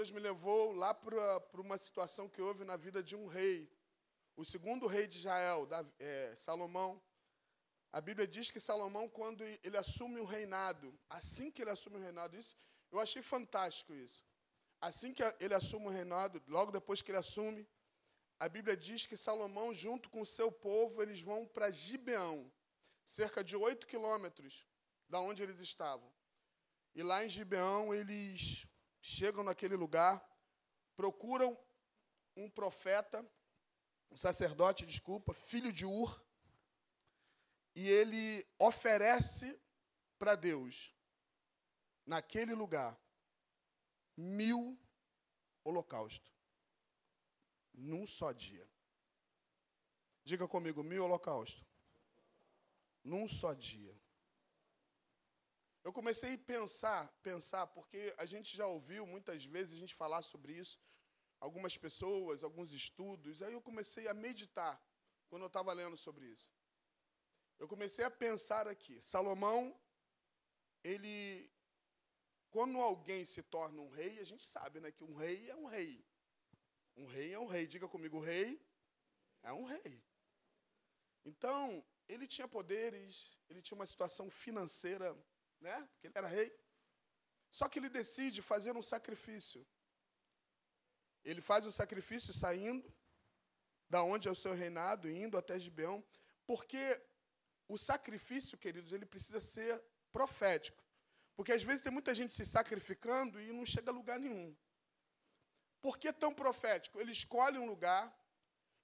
Deus me levou lá para uma situação que houve na vida de um rei. O segundo rei de Israel, é, Salomão. A Bíblia diz que Salomão, quando ele assume o reinado, assim que ele assume o reinado, isso, eu achei fantástico isso. Assim que ele assume o reinado, logo depois que ele assume, a Bíblia diz que Salomão, junto com o seu povo, eles vão para Gibeão, cerca de oito quilômetros da onde eles estavam. E lá em Gibeão, eles chegam naquele lugar, procuram um profeta, um sacerdote, desculpa, filho de Ur, e ele oferece para Deus, naquele lugar, mil holocaustos. Num só dia. Diga comigo, mil holocaustos. Num só dia. Eu comecei a pensar, pensar, porque a gente já ouviu muitas vezes a gente falar sobre isso, algumas pessoas, alguns estudos, aí eu comecei a meditar quando eu estava lendo sobre isso. Eu comecei a pensar aqui. Salomão, ele, quando alguém se torna um rei, a gente sabe, né, que um rei é um rei. Um rei é um rei. Diga comigo, rei é um rei. Então, ele tinha poderes, ele tinha uma situação financeira né? Porque ele era rei. Só que ele decide fazer um sacrifício. Ele faz o sacrifício saindo da onde é o seu reinado, indo até Gibeão, porque o sacrifício, queridos, ele precisa ser profético. Porque às vezes tem muita gente se sacrificando e não chega a lugar nenhum. Por que tão profético? Ele escolhe um lugar.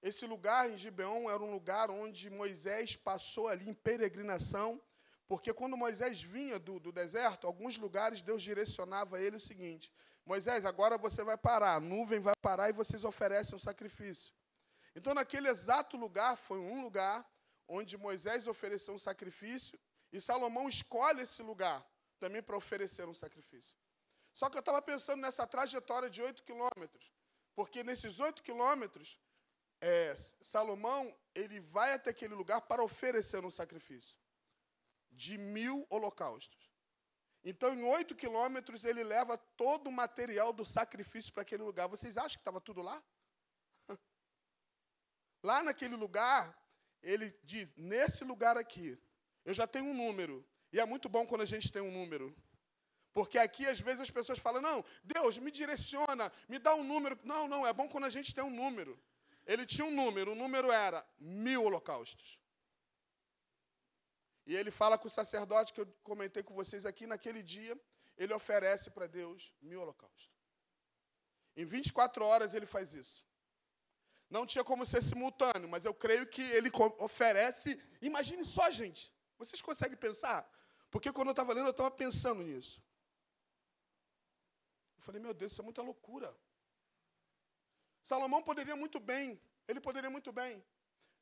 Esse lugar em Gibeão era um lugar onde Moisés passou ali em peregrinação porque quando Moisés vinha do, do deserto, alguns lugares Deus direcionava a ele o seguinte: Moisés, agora você vai parar, a nuvem vai parar e vocês oferecem um sacrifício. Então, naquele exato lugar, foi um lugar onde Moisés ofereceu um sacrifício e Salomão escolhe esse lugar também para oferecer um sacrifício. Só que eu estava pensando nessa trajetória de oito quilômetros, porque nesses oito quilômetros, é, Salomão ele vai até aquele lugar para oferecer um sacrifício de mil holocaustos. Então, em oito quilômetros, ele leva todo o material do sacrifício para aquele lugar. Vocês acham que estava tudo lá? Lá naquele lugar, ele diz: nesse lugar aqui, eu já tenho um número. E é muito bom quando a gente tem um número. Porque aqui, às vezes, as pessoas falam: não, Deus, me direciona, me dá um número. Não, não, é bom quando a gente tem um número. Ele tinha um número, o número era mil holocaustos. E ele fala com o sacerdote que eu comentei com vocês aqui, naquele dia, ele oferece para Deus mil holocaustos. Em 24 horas ele faz isso. Não tinha como ser simultâneo, mas eu creio que ele oferece. Imagine só, gente. Vocês conseguem pensar? Porque quando eu estava lendo, eu estava pensando nisso. Eu falei, meu Deus, isso é muita loucura. Salomão poderia muito bem, ele poderia muito bem.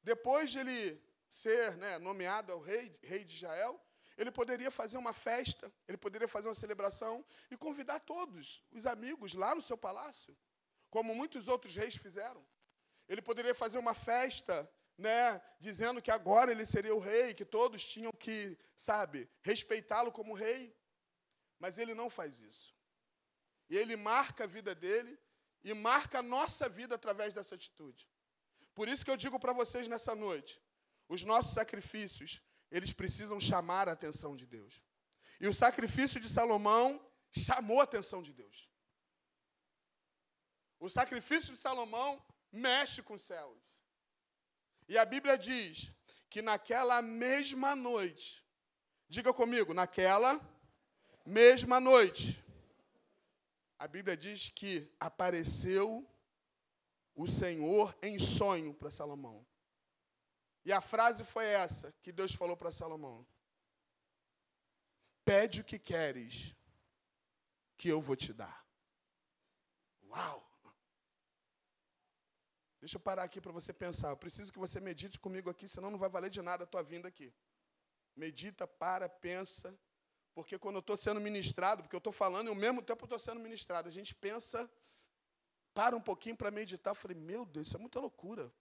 Depois de ele ser né, nomeado ao rei, rei de Israel, ele poderia fazer uma festa, ele poderia fazer uma celebração e convidar todos os amigos lá no seu palácio, como muitos outros reis fizeram. Ele poderia fazer uma festa, né, dizendo que agora ele seria o rei, que todos tinham que, sabe, respeitá-lo como rei. Mas ele não faz isso. E ele marca a vida dele e marca a nossa vida através dessa atitude. Por isso que eu digo para vocês nessa noite: os nossos sacrifícios, eles precisam chamar a atenção de Deus. E o sacrifício de Salomão chamou a atenção de Deus. O sacrifício de Salomão mexe com os céus. E a Bíblia diz que naquela mesma noite, diga comigo, naquela mesma noite, a Bíblia diz que apareceu o Senhor em sonho para Salomão. E a frase foi essa que Deus falou para Salomão: Pede o que queres, que eu vou te dar. Uau! Deixa eu parar aqui para você pensar. Eu preciso que você medite comigo aqui, senão não vai valer de nada a tua vinda aqui. Medita, para, pensa. Porque quando eu estou sendo ministrado, porque eu estou falando e ao mesmo tempo estou sendo ministrado, a gente pensa, para um pouquinho para meditar. Eu falei, meu Deus, isso é muita loucura.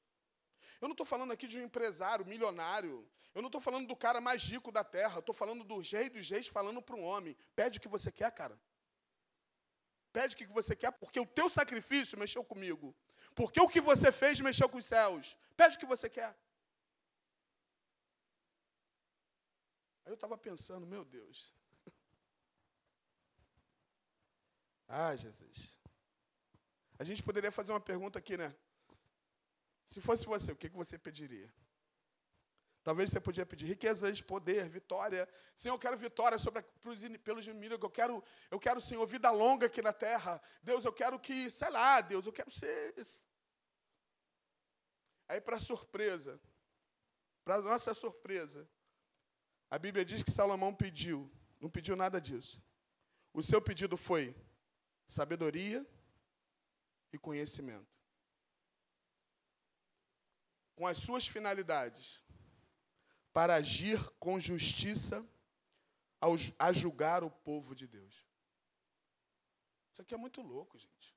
Eu não estou falando aqui de um empresário milionário. Eu não estou falando do cara mais rico da terra. Estou falando do rei dos reis falando para um homem. Pede o que você quer, cara. Pede o que você quer, porque o teu sacrifício mexeu comigo. Porque o que você fez mexeu com os céus. Pede o que você quer. Aí eu estava pensando, meu Deus. Ah, Jesus. A gente poderia fazer uma pergunta aqui, né? Se fosse você, o que você pediria? Talvez você podia pedir riquezas, poder, vitória. Senhor, eu quero vitória sobre pelos inimigos. Eu quero, eu quero, Senhor, vida longa aqui na terra. Deus, eu quero que, sei lá, Deus, eu quero ser. Aí, para surpresa, para nossa surpresa, a Bíblia diz que Salomão pediu, não pediu nada disso. O seu pedido foi sabedoria e conhecimento. Com as suas finalidades para agir com justiça ao, a julgar o povo de Deus. Isso aqui é muito louco, gente.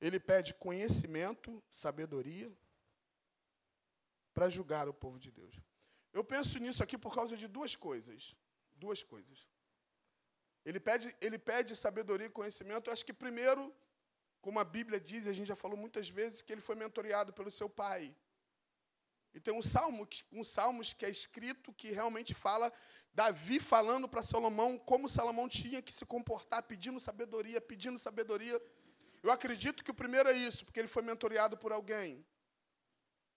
Ele pede conhecimento, sabedoria, para julgar o povo de Deus. Eu penso nisso aqui por causa de duas coisas. Duas coisas. Ele pede, ele pede sabedoria e conhecimento. Eu acho que primeiro, como a Bíblia diz, a gente já falou muitas vezes, que ele foi mentoreado pelo seu pai. E tem um salmo, um salmos que é escrito que realmente fala Davi falando para Salomão como Salomão tinha que se comportar, pedindo sabedoria, pedindo sabedoria. Eu acredito que o primeiro é isso, porque ele foi mentoreado por alguém.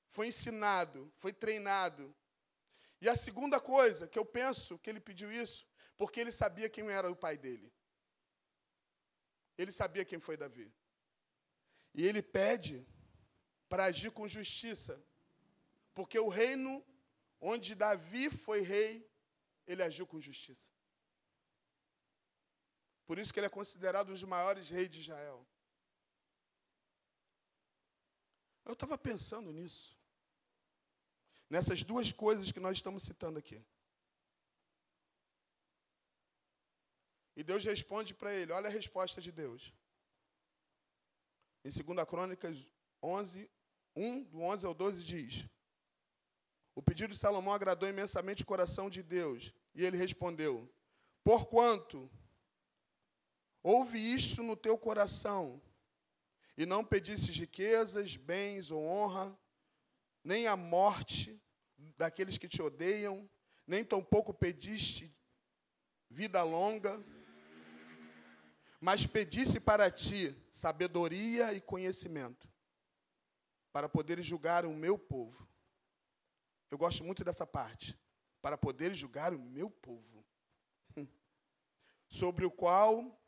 Foi ensinado, foi treinado. E a segunda coisa que eu penso que ele pediu isso, porque ele sabia quem era o pai dele. Ele sabia quem foi Davi. E ele pede para agir com justiça. Porque o reino onde Davi foi rei, ele agiu com justiça. Por isso que ele é considerado um dos maiores reis de Israel. Eu estava pensando nisso. Nessas duas coisas que nós estamos citando aqui. E Deus responde para ele: olha a resposta de Deus. Em 2 Crônicas 11, 1, do 11 ao 12, diz: o pedido de Salomão agradou imensamente o coração de Deus. E ele respondeu: Porquanto houve isto no teu coração, e não pedistes riquezas, bens ou honra, nem a morte daqueles que te odeiam, nem tampouco pediste vida longa, mas pedisse para ti sabedoria e conhecimento, para poderes julgar o meu povo eu gosto muito dessa parte. Para poder julgar o meu povo, sobre o qual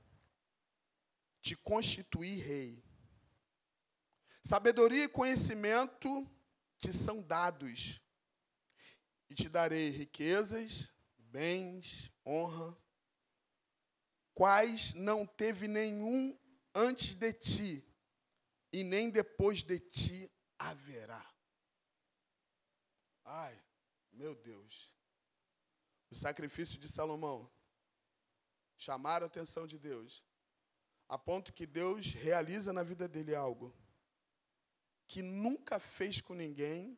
te constituí rei. Sabedoria e conhecimento te são dados, e te darei riquezas, bens, honra, quais não teve nenhum antes de ti, e nem depois de ti haverá. Ai, meu Deus. O sacrifício de Salomão chamaram a atenção de Deus, a ponto que Deus realiza na vida dele algo que nunca fez com ninguém,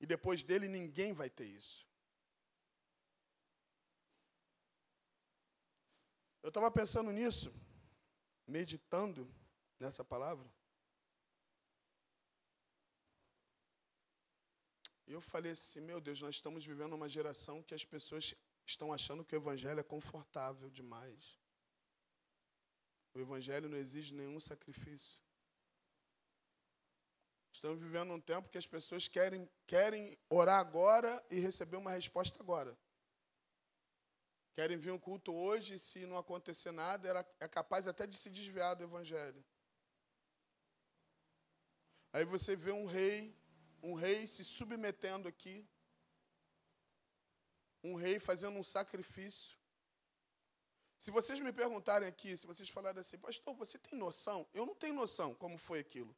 e depois dele ninguém vai ter isso. Eu estava pensando nisso, meditando nessa palavra. E eu falei assim: meu Deus, nós estamos vivendo uma geração que as pessoas estão achando que o Evangelho é confortável demais. O Evangelho não exige nenhum sacrifício. Estamos vivendo um tempo que as pessoas querem, querem orar agora e receber uma resposta agora. Querem vir um culto hoje se não acontecer nada, ela é capaz até de se desviar do Evangelho. Aí você vê um rei um rei se submetendo aqui, um rei fazendo um sacrifício. Se vocês me perguntarem aqui, se vocês falarem assim, pastor, você tem noção? Eu não tenho noção como foi aquilo.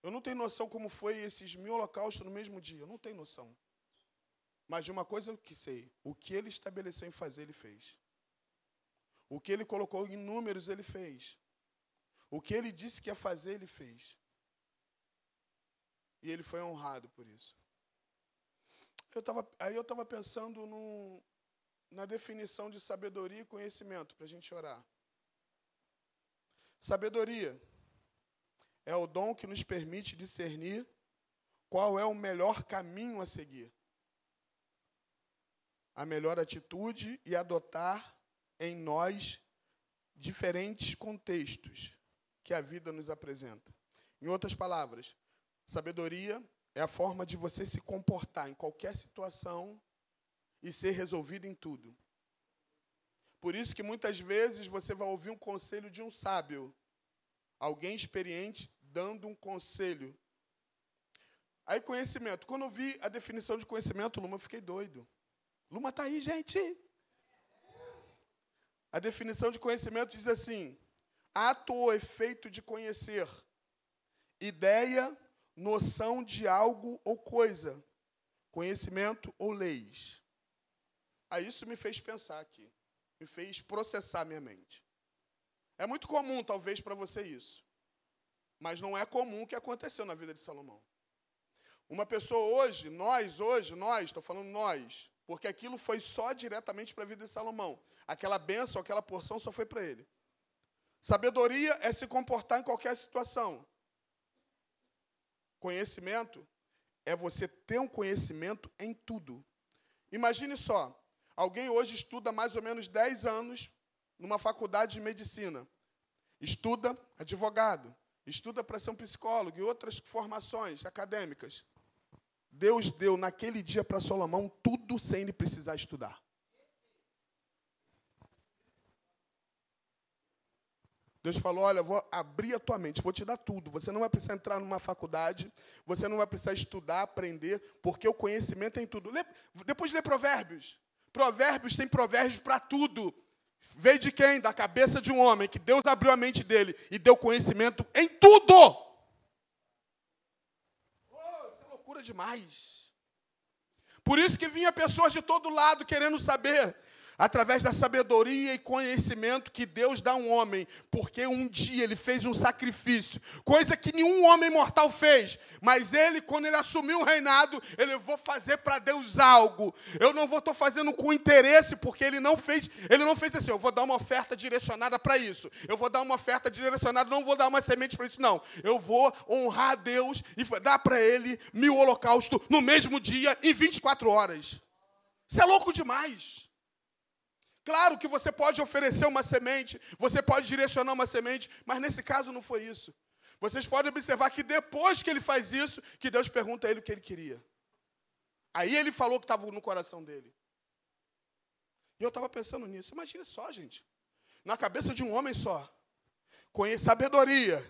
Eu não tenho noção como foi esses mil holocaustos no mesmo dia. Eu não tenho noção. Mas de uma coisa eu que sei: o que ele estabeleceu em fazer, ele fez. O que ele colocou em números, ele fez. O que ele disse que ia fazer, ele fez. E ele foi honrado por isso. Eu tava, aí eu estava pensando na definição de sabedoria e conhecimento para a gente orar. Sabedoria é o dom que nos permite discernir qual é o melhor caminho a seguir, a melhor atitude e adotar em nós diferentes contextos que a vida nos apresenta. Em outras palavras, sabedoria é a forma de você se comportar em qualquer situação e ser resolvido em tudo. Por isso que muitas vezes você vai ouvir um conselho de um sábio, alguém experiente dando um conselho. Aí conhecimento. Quando eu vi a definição de conhecimento, Luma, eu fiquei doido. Luma está aí, gente. A definição de conhecimento diz assim: ato ou efeito de conhecer, ideia, noção de algo ou coisa, conhecimento ou leis. Aí isso me fez pensar aqui, me fez processar minha mente. É muito comum, talvez, para você isso, mas não é comum o que aconteceu na vida de Salomão. Uma pessoa hoje, nós hoje, nós, estou falando nós, porque aquilo foi só diretamente para a vida de Salomão. Aquela bênção, aquela porção só foi para ele. Sabedoria é se comportar em qualquer situação. Conhecimento é você ter um conhecimento em tudo. Imagine só, alguém hoje estuda mais ou menos 10 anos numa faculdade de medicina. Estuda advogado, estuda para ser um psicólogo e outras formações acadêmicas. Deus deu naquele dia para Salomão tudo sem ele precisar estudar. Deus falou: Olha, vou abrir a tua mente, vou te dar tudo. Você não vai precisar entrar numa faculdade, você não vai precisar estudar, aprender, porque o conhecimento tem tudo. Lê, depois lê Provérbios. Provérbios tem provérbios para tudo. Veio de quem? Da cabeça de um homem, que Deus abriu a mente dele e deu conhecimento em tudo. Oh, isso é loucura demais. Por isso que vinha pessoas de todo lado querendo saber através da sabedoria e conhecimento que Deus dá a um homem, porque um dia ele fez um sacrifício, coisa que nenhum homem mortal fez, mas ele, quando ele assumiu o reinado, ele vou fazer para Deus algo. Eu não vou estar fazendo com interesse, porque ele não fez, ele não fez assim, eu vou dar uma oferta direcionada para isso. Eu vou dar uma oferta direcionada, não vou dar uma semente para isso, não. Eu vou honrar a Deus e dar para ele mil holocausto no mesmo dia, em 24 horas. Isso é louco demais. Claro que você pode oferecer uma semente, você pode direcionar uma semente, mas nesse caso não foi isso. Vocês podem observar que depois que ele faz isso, que Deus pergunta a ele o que ele queria. Aí ele falou que estava no coração dele. E eu estava pensando nisso. Imagina só, gente. Na cabeça de um homem só. Sabedoria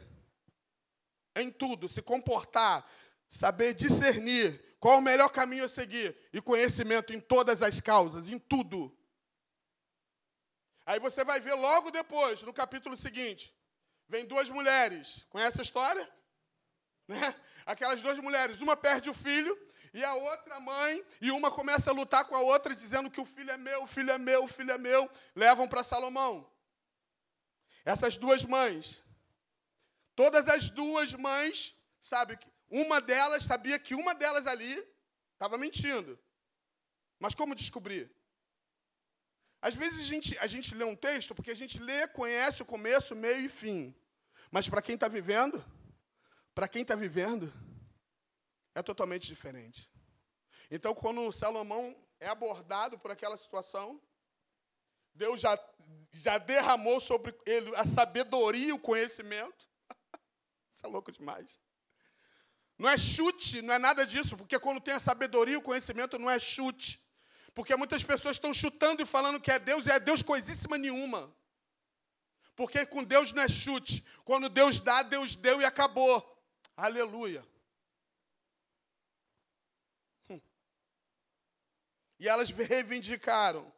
em tudo, se comportar, saber discernir qual o melhor caminho a seguir e conhecimento em todas as causas, em tudo. Aí você vai ver logo depois, no capítulo seguinte, vem duas mulheres. Conhece a história? Né? Aquelas duas mulheres, uma perde o filho e a outra mãe, e uma começa a lutar com a outra, dizendo que o filho é meu, o filho é meu, o filho é meu, levam para Salomão. Essas duas mães, todas as duas mães, sabe, uma delas sabia que uma delas ali estava mentindo. Mas como descobrir? Às vezes a gente, a gente lê um texto porque a gente lê, conhece o começo, meio e fim. Mas para quem está vivendo, para quem está vivendo, é totalmente diferente. Então, quando Salomão é abordado por aquela situação, Deus já, já derramou sobre ele a sabedoria e o conhecimento. Isso é louco demais. Não é chute, não é nada disso, porque quando tem a sabedoria e o conhecimento, não é chute. Porque muitas pessoas estão chutando e falando que é Deus e é Deus coisíssima nenhuma. Porque com Deus não é chute. Quando Deus dá, Deus deu e acabou. Aleluia. Hum. E elas reivindicaram,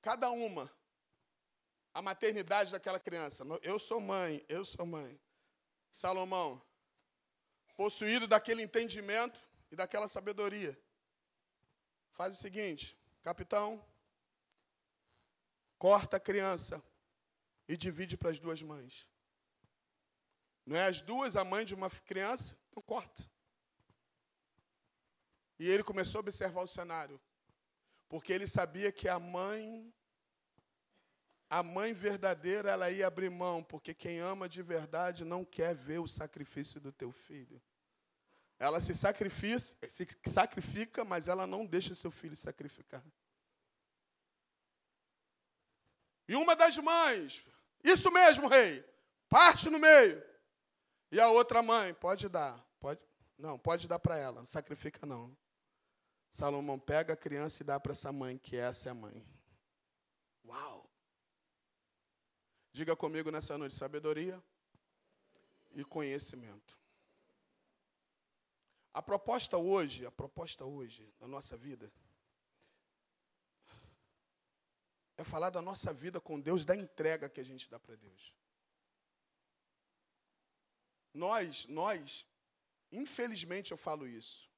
cada uma, a maternidade daquela criança. Eu sou mãe, eu sou mãe. Salomão, possuído daquele entendimento e daquela sabedoria, Faz o seguinte, capitão, corta a criança e divide para as duas mães. Não é as duas a mãe de uma criança? Então corta. E ele começou a observar o cenário. Porque ele sabia que a mãe, a mãe verdadeira, ela ia abrir mão, porque quem ama de verdade não quer ver o sacrifício do teu filho. Ela se sacrifica, se sacrifica, mas ela não deixa seu filho sacrificar. E uma das mães, isso mesmo, rei, parte no meio. E a outra mãe, pode dar, pode, não, pode dar para ela, não sacrifica não. Salomão pega a criança e dá para essa mãe, que essa é a mãe. Uau! Diga comigo nessa noite: sabedoria e conhecimento. A proposta hoje, a proposta hoje na nossa vida é falar da nossa vida com Deus, da entrega que a gente dá para Deus. Nós, nós, infelizmente eu falo isso.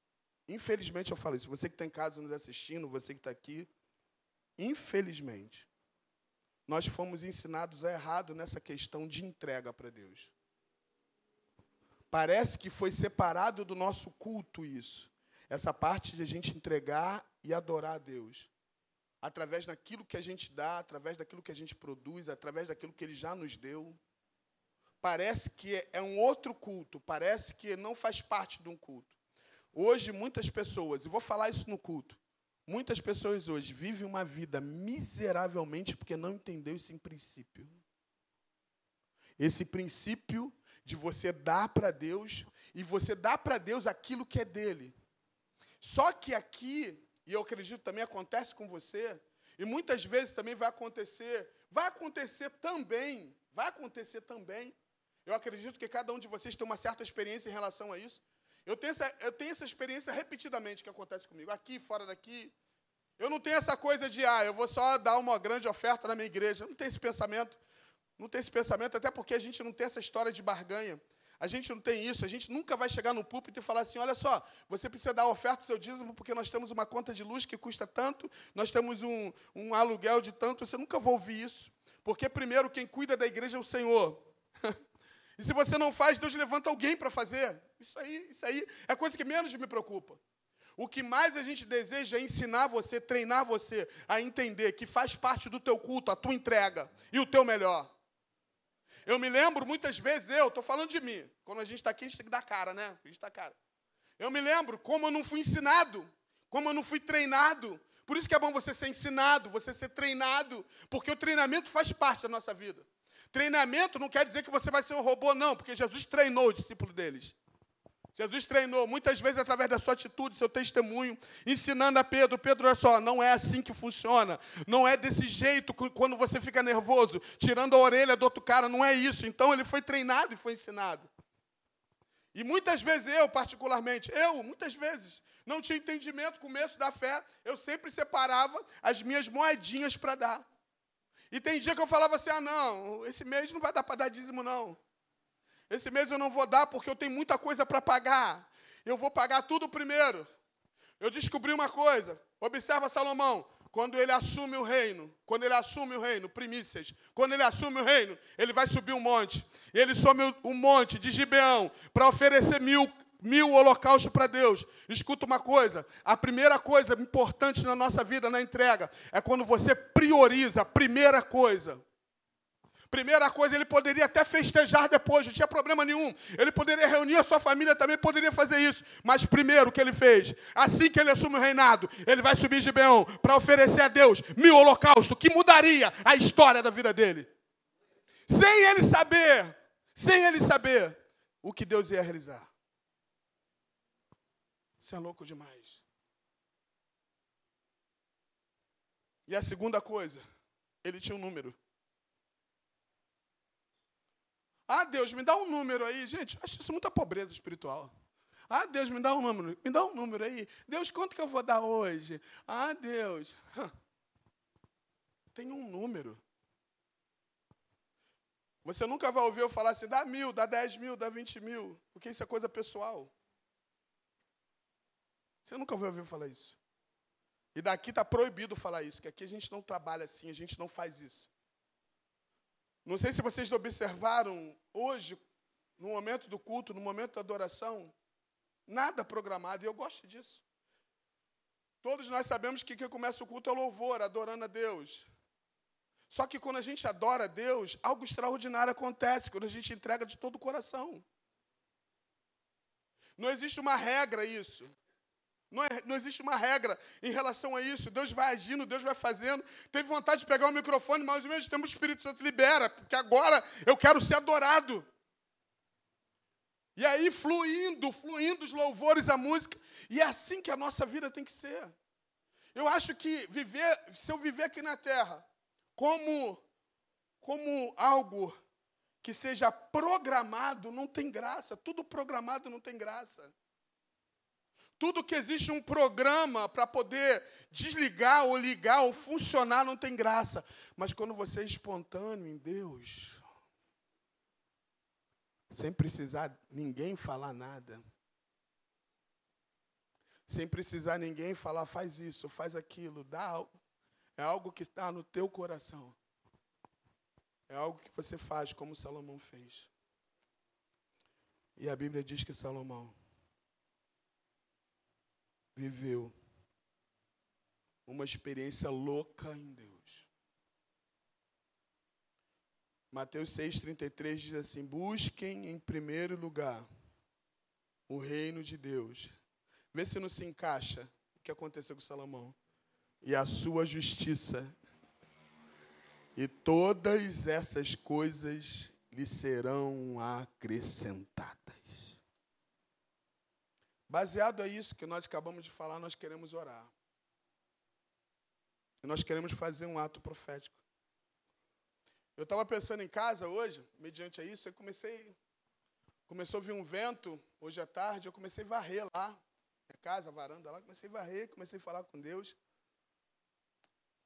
Infelizmente eu falo isso. Você que está em casa nos assistindo, você que está aqui, infelizmente, nós fomos ensinados errado nessa questão de entrega para Deus. Parece que foi separado do nosso culto isso. Essa parte de a gente entregar e adorar a Deus. Através daquilo que a gente dá, através daquilo que a gente produz, através daquilo que Ele já nos deu. Parece que é um outro culto, parece que não faz parte de um culto. Hoje, muitas pessoas, e vou falar isso no culto, muitas pessoas hoje vivem uma vida miseravelmente porque não entendeu esse princípio. Esse princípio de você dar para Deus e você dar para Deus aquilo que é dele. Só que aqui, e eu acredito também acontece com você, e muitas vezes também vai acontecer, vai acontecer também, vai acontecer também. Eu acredito que cada um de vocês tem uma certa experiência em relação a isso. Eu tenho essa, eu tenho essa experiência repetidamente que acontece comigo, aqui, fora daqui. Eu não tenho essa coisa de, ah, eu vou só dar uma grande oferta na minha igreja. Eu não tenho esse pensamento. Não tem esse pensamento, até porque a gente não tem essa história de barganha. A gente não tem isso, a gente nunca vai chegar no púlpito e falar assim: olha só, você precisa dar oferta do seu dízimo porque nós temos uma conta de luz que custa tanto, nós temos um, um aluguel de tanto. Você nunca vai ouvir isso. Porque, primeiro, quem cuida da igreja é o Senhor. e se você não faz, Deus levanta alguém para fazer. Isso aí, isso aí é a coisa que menos me preocupa. O que mais a gente deseja é ensinar você, treinar você a entender que faz parte do teu culto, a tua entrega e o teu melhor. Eu me lembro muitas vezes, eu estou falando de mim. Quando a gente está aqui, a gente tem que dar cara, né? A gente está cara. Eu me lembro como eu não fui ensinado, como eu não fui treinado. Por isso que é bom você ser ensinado, você ser treinado, porque o treinamento faz parte da nossa vida. Treinamento não quer dizer que você vai ser um robô, não, porque Jesus treinou o discípulo deles. Jesus treinou, muitas vezes através da sua atitude, seu testemunho, ensinando a Pedro: Pedro, olha só, não é assim que funciona, não é desse jeito quando você fica nervoso, tirando a orelha do outro cara, não é isso. Então ele foi treinado e foi ensinado. E muitas vezes eu, particularmente, eu, muitas vezes, não tinha entendimento, começo da fé, eu sempre separava as minhas moedinhas para dar. E tem dia que eu falava assim: ah, não, esse mês não vai dar para dar dízimo, não. Esse mês eu não vou dar porque eu tenho muita coisa para pagar. Eu vou pagar tudo primeiro. Eu descobri uma coisa. Observa Salomão. Quando ele assume o reino, quando ele assume o reino, primícias, quando ele assume o reino, ele vai subir um monte. Ele sobe um monte de Gibeão para oferecer mil, mil holocaustos para Deus. Escuta uma coisa: a primeira coisa importante na nossa vida, na entrega, é quando você prioriza a primeira coisa. Primeira coisa, ele poderia até festejar depois, não tinha problema nenhum. Ele poderia reunir a sua família também, poderia fazer isso. Mas primeiro o que ele fez, assim que ele assume o reinado, ele vai subir de Beão para oferecer a Deus mil holocaustos, que mudaria a história da vida dele. Sem ele saber, sem ele saber o que Deus ia realizar. Isso é louco demais. E a segunda coisa, ele tinha um número. Ah, Deus, me dá um número aí. Gente, acho isso muita pobreza espiritual. Ah, Deus, me dá um número. Me dá um número aí. Deus, quanto que eu vou dar hoje? Ah, Deus. Tem um número. Você nunca vai ouvir eu falar assim, dá mil, dá dez mil, dá vinte mil. Porque isso é coisa pessoal. Você nunca vai ouvir eu falar isso. E daqui está proibido falar isso, que aqui a gente não trabalha assim, a gente não faz isso. Não sei se vocês observaram hoje, no momento do culto, no momento da adoração, nada programado, e eu gosto disso. Todos nós sabemos que quem começa o culto é louvor, adorando a Deus. Só que quando a gente adora a Deus, algo extraordinário acontece, quando a gente entrega de todo o coração. Não existe uma regra isso. Não, é, não, existe uma regra em relação a isso. Deus vai agindo, Deus vai fazendo. Teve vontade de pegar o microfone, mas ao mesmo tempo o Espírito Santo libera, porque agora eu quero ser adorado. E aí, fluindo, fluindo os louvores, a música. E é assim que a nossa vida tem que ser. Eu acho que viver, se eu viver aqui na terra como, como algo que seja programado, não tem graça. Tudo programado não tem graça. Tudo que existe um programa para poder desligar ou ligar ou funcionar não tem graça. Mas quando você é espontâneo em Deus, sem precisar ninguém falar nada, sem precisar ninguém falar, faz isso, faz aquilo, dá algo. É algo que está no teu coração. É algo que você faz como Salomão fez. E a Bíblia diz que Salomão viveu uma experiência louca em Deus. Mateus 6,33 diz assim: Busquem em primeiro lugar o reino de Deus. Vê se não se encaixa o que aconteceu com Salomão. E a sua justiça. E todas essas coisas lhe serão acrescentadas. Baseado a isso que nós acabamos de falar, nós queremos orar. E nós queremos fazer um ato profético. Eu estava pensando em casa hoje, mediante a isso, eu comecei. Começou a vir um vento hoje à tarde, eu comecei a varrer lá, minha casa, a varanda lá, comecei a varrer, comecei a falar com Deus.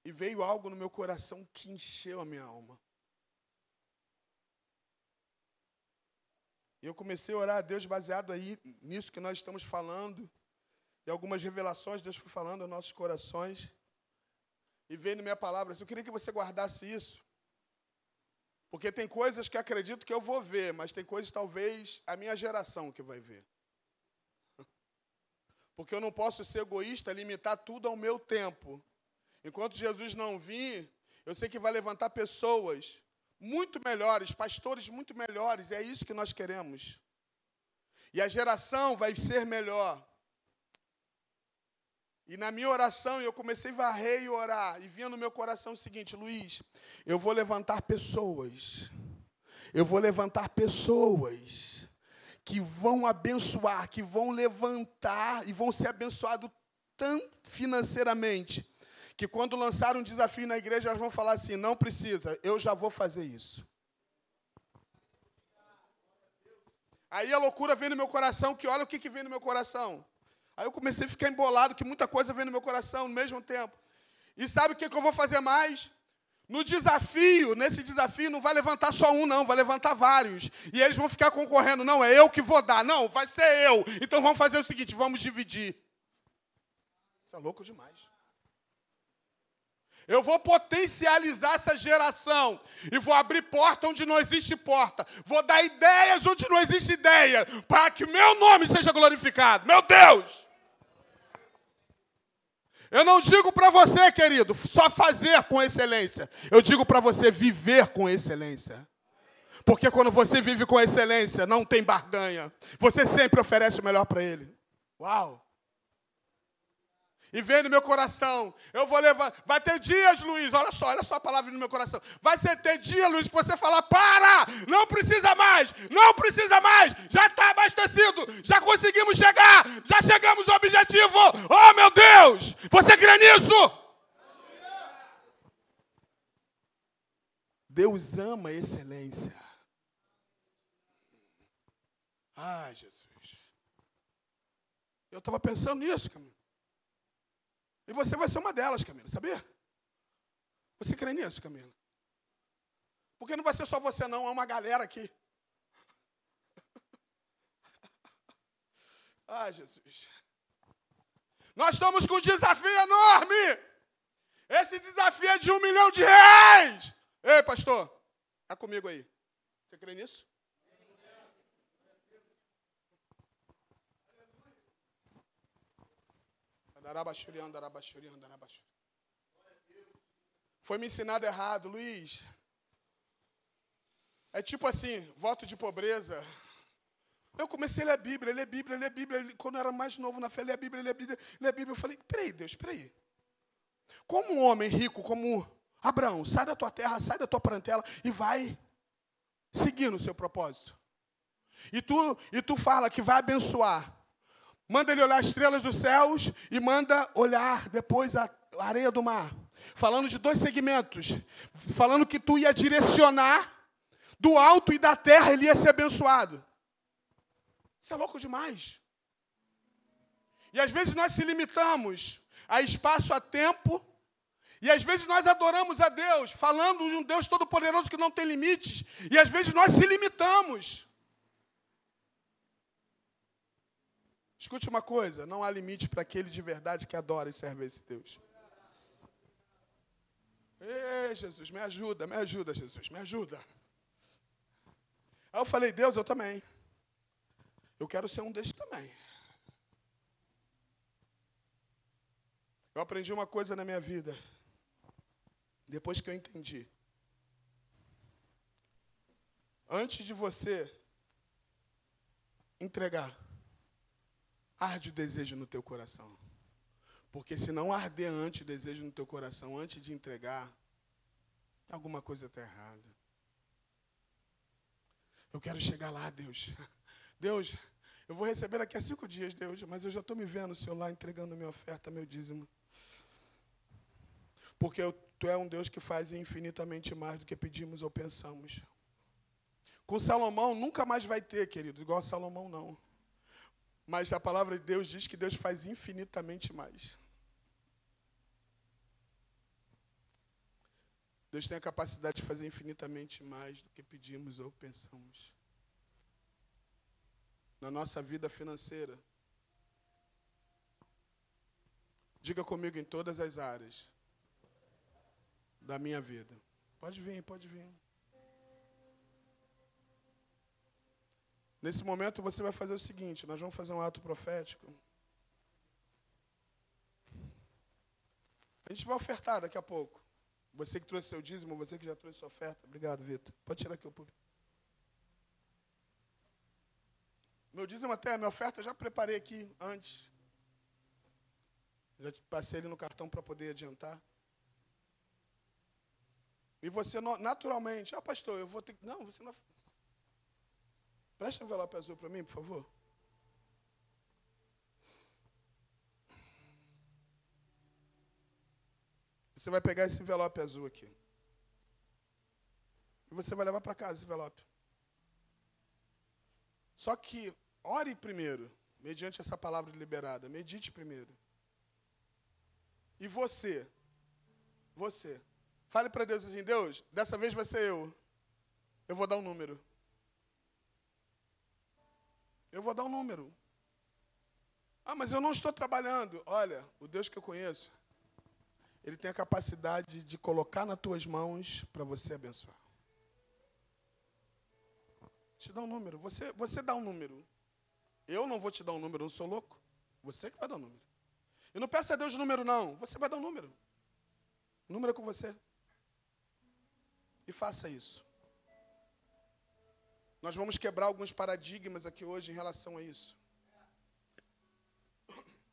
E veio algo no meu coração que encheu a minha alma. E eu comecei a orar a Deus baseado aí nisso que nós estamos falando. E algumas revelações Deus foi falando aos nossos corações. E veio na minha palavra assim, eu queria que você guardasse isso. Porque tem coisas que acredito que eu vou ver, mas tem coisas talvez a minha geração que vai ver. Porque eu não posso ser egoísta, limitar tudo ao meu tempo. Enquanto Jesus não vir, eu sei que vai levantar pessoas muito melhores, pastores muito melhores, é isso que nós queremos. E a geração vai ser melhor. E na minha oração, eu comecei a varrer e orar, e vinha no meu coração o seguinte: Luiz, eu vou levantar pessoas, eu vou levantar pessoas que vão abençoar, que vão levantar e vão ser abençoados tão financeiramente, que quando lançar um desafio na igreja, elas vão falar assim: não precisa, eu já vou fazer isso. Aí a loucura vem no meu coração, que olha o que, que vem no meu coração. Aí eu comecei a ficar embolado, que muita coisa vem no meu coração no mesmo tempo. E sabe o que, que eu vou fazer mais? No desafio, nesse desafio, não vai levantar só um, não, vai levantar vários. E eles vão ficar concorrendo. Não, é eu que vou dar. Não, vai ser eu. Então vamos fazer o seguinte: vamos dividir. Isso é louco demais. Eu vou potencializar essa geração e vou abrir porta onde não existe porta. Vou dar ideias onde não existe ideia, para que meu nome seja glorificado. Meu Deus! Eu não digo para você, querido, só fazer com excelência. Eu digo para você viver com excelência. Porque quando você vive com excelência, não tem barganha. Você sempre oferece o melhor para ele. Uau! E vem no meu coração. Eu vou levar. Vai ter dias, Luiz, olha só, olha só a palavra no meu coração. Vai ser ter dia, Luiz, que você falar: para! Não precisa mais! Não precisa mais! Já está abastecido! Já conseguimos chegar! Já chegamos ao objetivo! Oh, meu Deus! Você crê nisso? Deus ama a excelência. Ai, Jesus. Eu estava pensando nisso. E você vai ser uma delas, Camila, sabia? Você crê nisso, Camila? Porque não vai ser só você, não, é uma galera aqui. ah, Jesus. Nós estamos com um desafio enorme. Esse desafio é de um milhão de reais. Ei, pastor, está comigo aí. Você crê nisso? Foi me ensinado errado, Luiz. É tipo assim, voto de pobreza. Eu comecei a ler a Bíblia, ler a Bíblia, ler a Bíblia. Quando eu era mais novo na fé, ler a Bíblia, ler a Bíblia, ler a Bíblia. Eu falei, peraí, Deus, peraí. Como um homem rico, como Abraão, sai da tua terra, sai da tua parentela e vai seguindo o seu propósito. E tu, e tu fala que vai abençoar. Manda ele olhar as estrelas dos céus e manda olhar depois a areia do mar. Falando de dois segmentos. Falando que tu ia direcionar do alto e da terra, ele ia ser abençoado. Isso é louco demais. E às vezes nós se limitamos a espaço, a tempo, e às vezes nós adoramos a Deus, falando de um Deus todo-poderoso que não tem limites, e às vezes nós se limitamos. Escute uma coisa: não há limite para aquele de verdade que adora e serve esse Deus. Ei, Jesus, me ajuda, me ajuda, Jesus, me ajuda. Aí eu falei, Deus, eu também. Eu quero ser um desses também. Eu aprendi uma coisa na minha vida. Depois que eu entendi. Antes de você entregar, arde o desejo no teu coração. Porque se não arder antes o desejo no teu coração, antes de entregar, alguma coisa está errada. Eu quero chegar lá, Deus. Deus, eu vou receber daqui a cinco dias, Deus, mas eu já estou me vendo, Senhor, lá entregando minha oferta, meu dízimo. Porque tu é um Deus que faz infinitamente mais do que pedimos ou pensamos. Com Salomão nunca mais vai ter, querido, igual Salomão não. Mas a palavra de Deus diz que Deus faz infinitamente mais. Deus tem a capacidade de fazer infinitamente mais do que pedimos ou pensamos. Na nossa vida financeira. Diga comigo em todas as áreas da minha vida. Pode vir, pode vir. Nesse momento você vai fazer o seguinte: nós vamos fazer um ato profético. A gente vai ofertar daqui a pouco. Você que trouxe seu dízimo, você que já trouxe sua oferta. Obrigado, Vitor. Pode tirar aqui o público. Meu dízimo até, minha oferta já preparei aqui antes. Já passei ele no cartão para poder adiantar. E você naturalmente, ah, pastor, eu vou ter que. Não, você não. Preste um envelope azul para mim, por favor. Você vai pegar esse envelope azul aqui. E você vai levar para casa esse envelope. Só que, ore primeiro, mediante essa palavra liberada. Medite primeiro. E você, você, Fale para Deus assim: Deus, dessa vez vai ser eu. Eu vou dar um número. Eu vou dar um número. Ah, mas eu não estou trabalhando. Olha, o Deus que eu conheço, Ele tem a capacidade de colocar nas tuas mãos para você abençoar. Te dá um número. Você, você dá um número. Eu não vou te dar um número, eu não sou louco. Você que vai dar um número. E não peça a Deus número, não. Você vai dar um número. O número é com você. E faça isso. Nós vamos quebrar alguns paradigmas aqui hoje em relação a isso.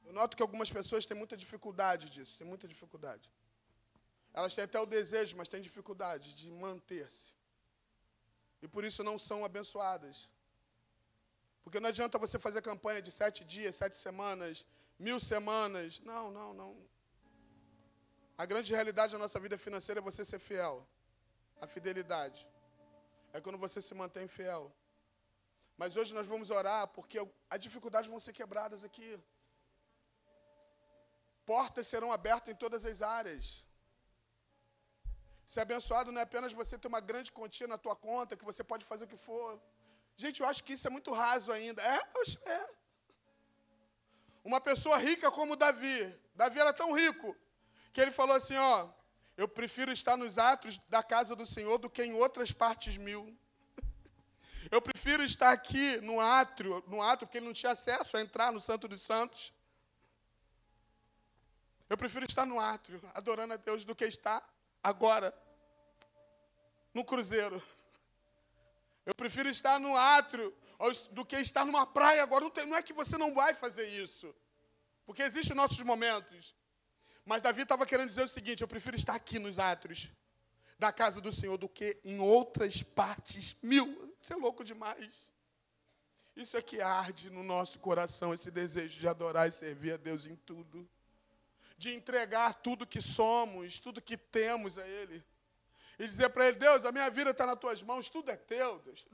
Eu noto que algumas pessoas têm muita dificuldade disso, têm muita dificuldade. Elas têm até o desejo, mas têm dificuldade de manter-se. E por isso não são abençoadas. Porque não adianta você fazer campanha de sete dias, sete semanas, mil semanas. Não, não, não. A grande realidade da nossa vida financeira é você ser fiel. A fidelidade é quando você se mantém fiel. Mas hoje nós vamos orar porque as dificuldades vão ser quebradas aqui. Portas serão abertas em todas as áreas. Ser abençoado não é apenas você ter uma grande quantia na tua conta, que você pode fazer o que for. Gente, eu acho que isso é muito raso ainda. É, é. Uma pessoa rica como Davi. Davi era tão rico que ele falou assim, ó, eu prefiro estar nos atos da casa do Senhor do que em outras partes mil. Eu prefiro estar aqui no átrio, no átrio, porque ele não tinha acesso a entrar no Santo dos Santos. Eu prefiro estar no átrio, adorando a Deus, do que estar agora no cruzeiro. Eu prefiro estar no átrio do que estar numa praia agora. Não é que você não vai fazer isso, porque existem nossos momentos. Mas Davi estava querendo dizer o seguinte: eu prefiro estar aqui nos átrios da casa do Senhor do que em outras partes mil. Isso é louco demais. Isso é que arde no nosso coração, esse desejo de adorar e servir a Deus em tudo. De entregar tudo que somos, tudo que temos a Ele. E dizer para Ele, Deus, a minha vida está nas tuas mãos, tudo é teu, Deus.